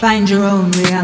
Find your own reality.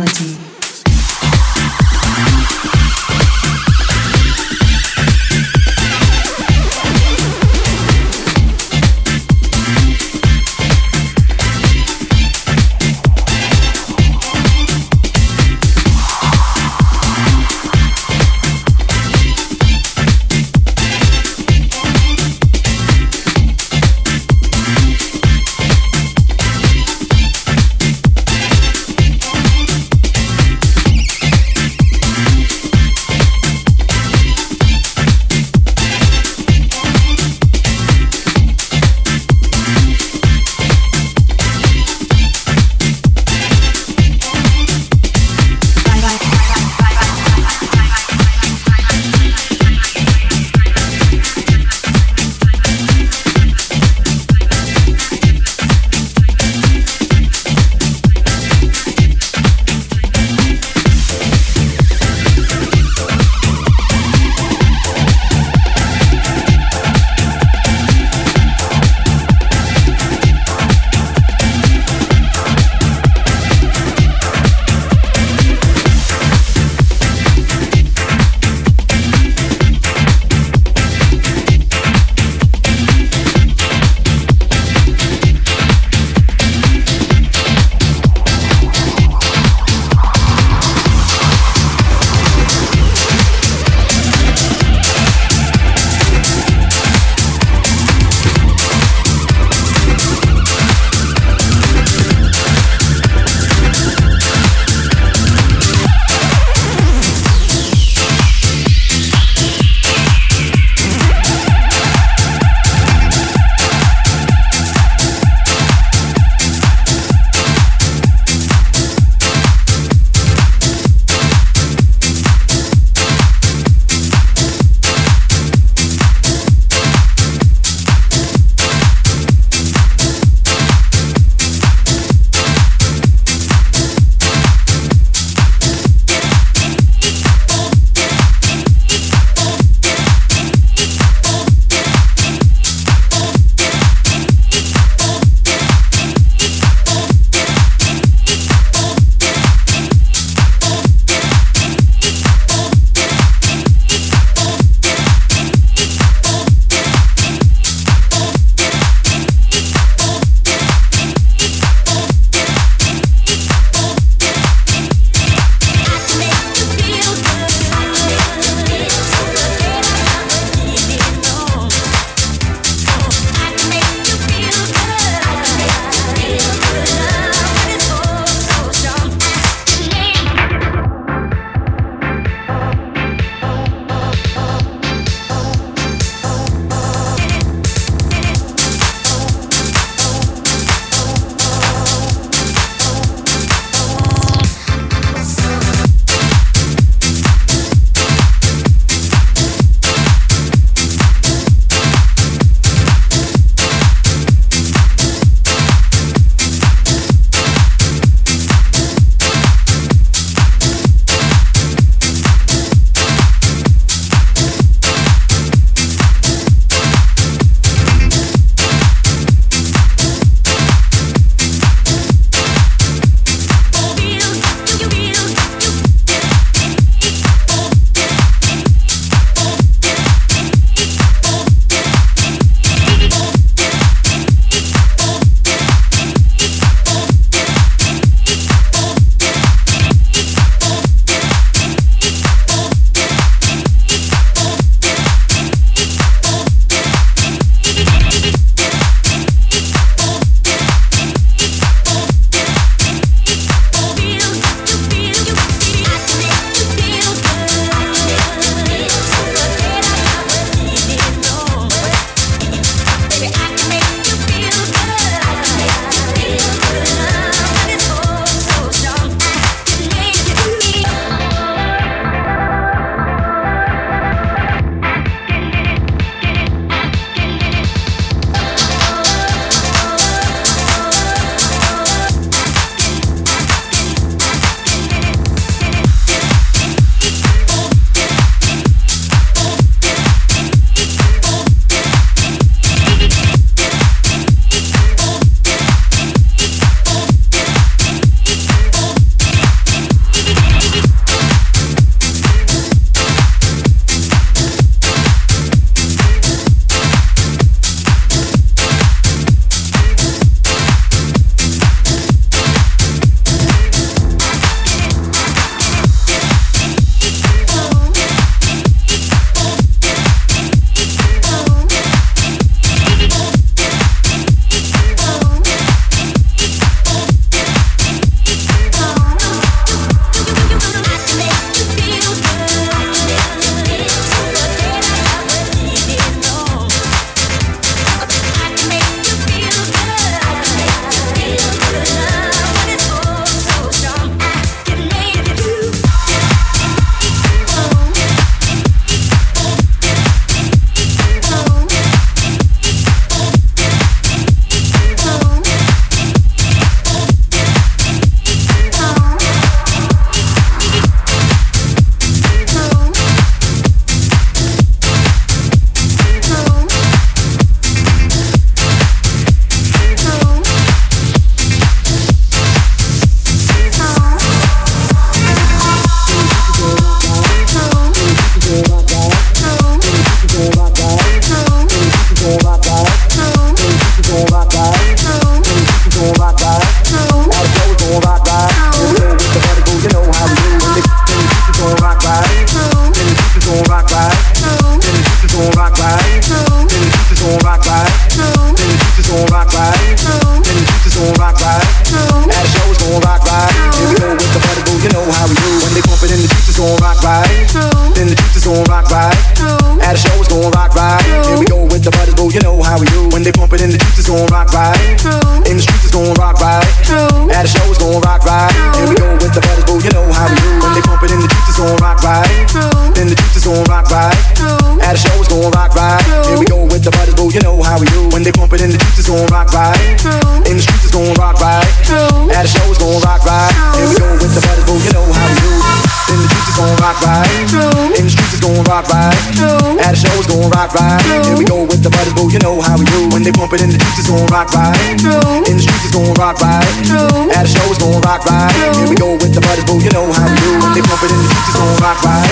gon' rock right. Here we go with the party, boo, you know how we do. When they pump it in the streets, it's gon' rock right.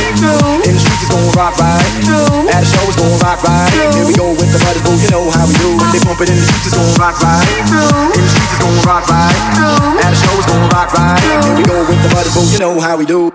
In the streets, it's gon' rock right. At a show, it's gon' rock right. Here we go with the party, boo, you know how we do. When they pump it in the streets, it's gon' rock right. In the streets, it's gon' rock right. At a show, it's gon' rock right. Here we go with the party, boo, you know how we do.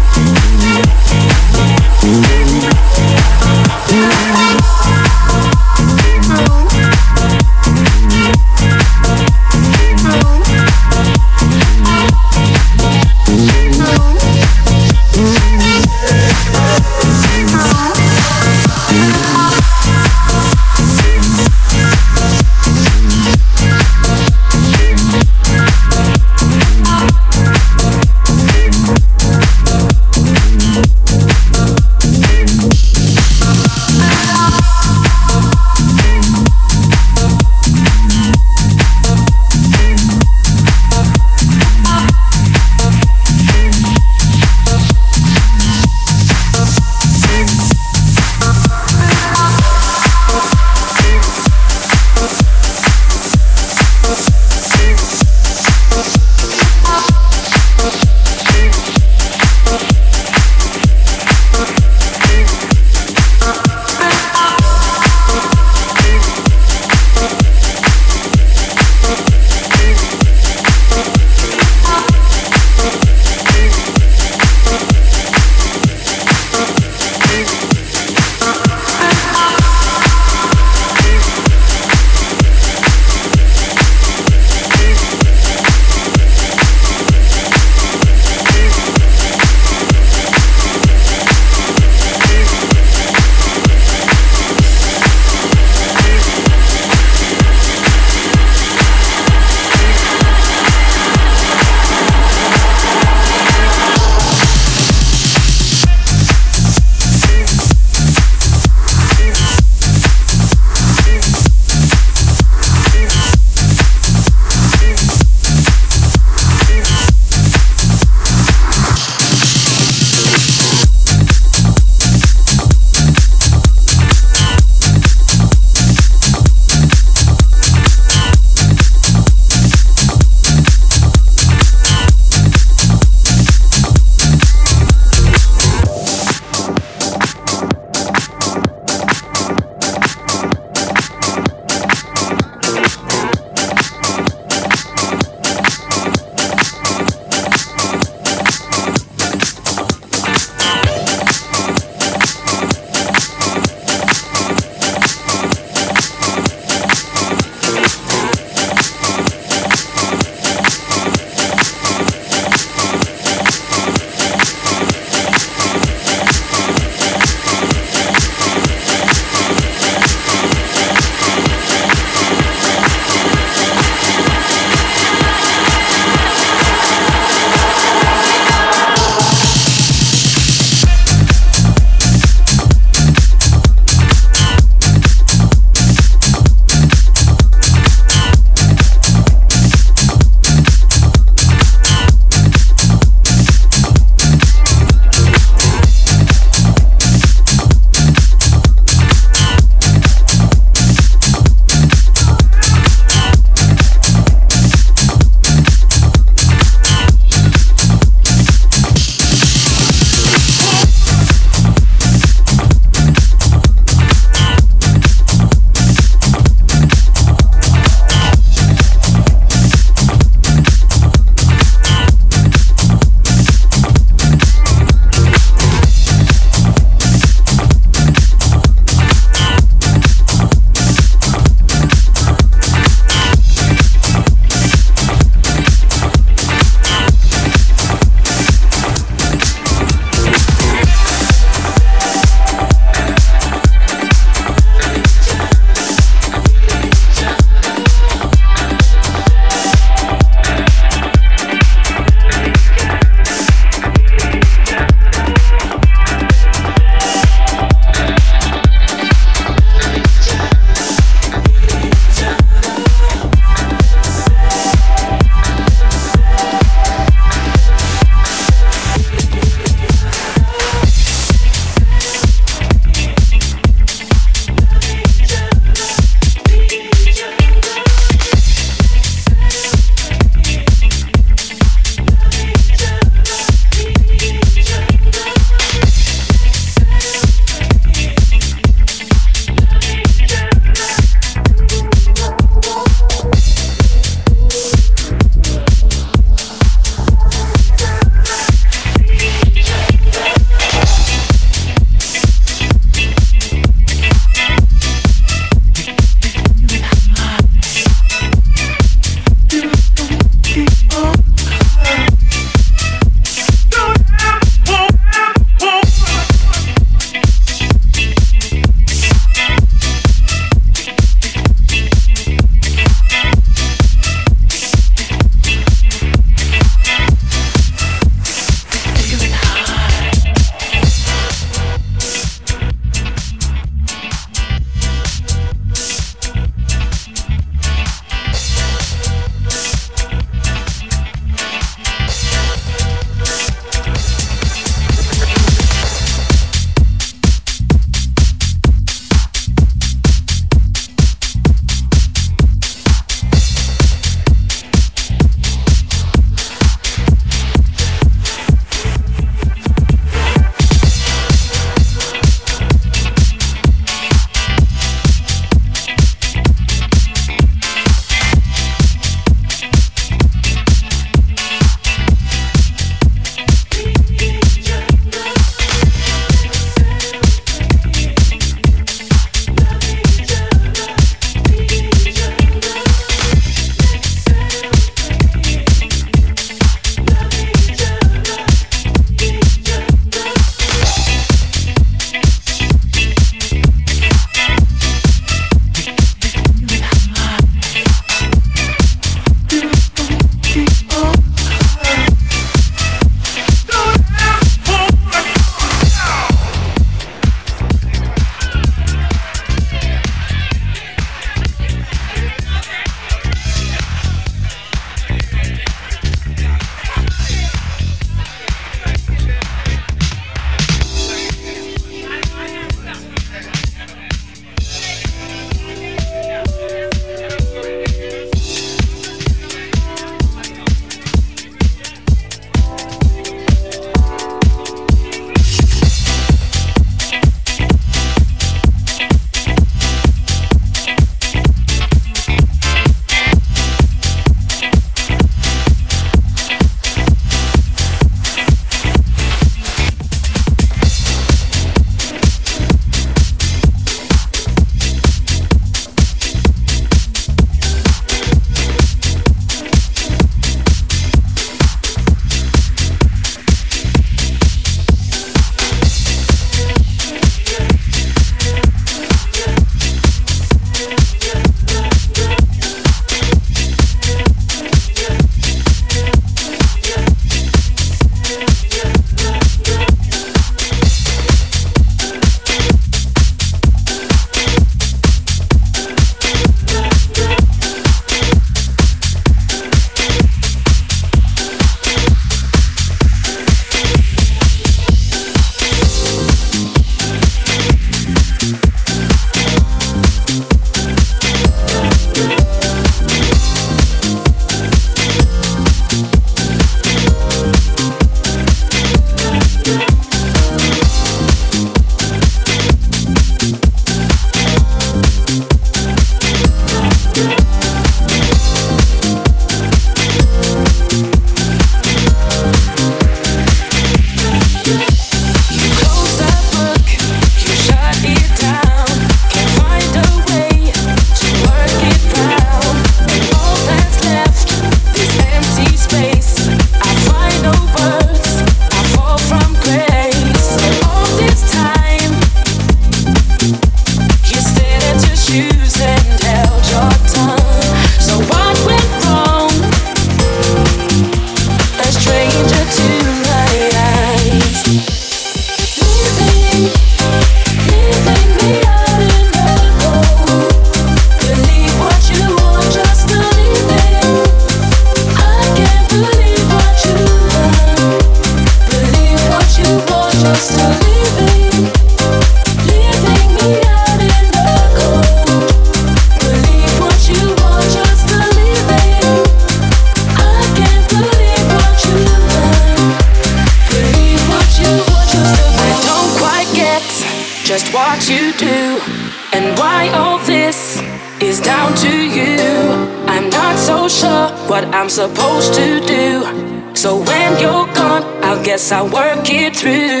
Guess I'll work it through.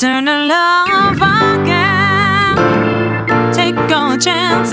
Return to love again. Take a chance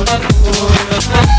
Oh,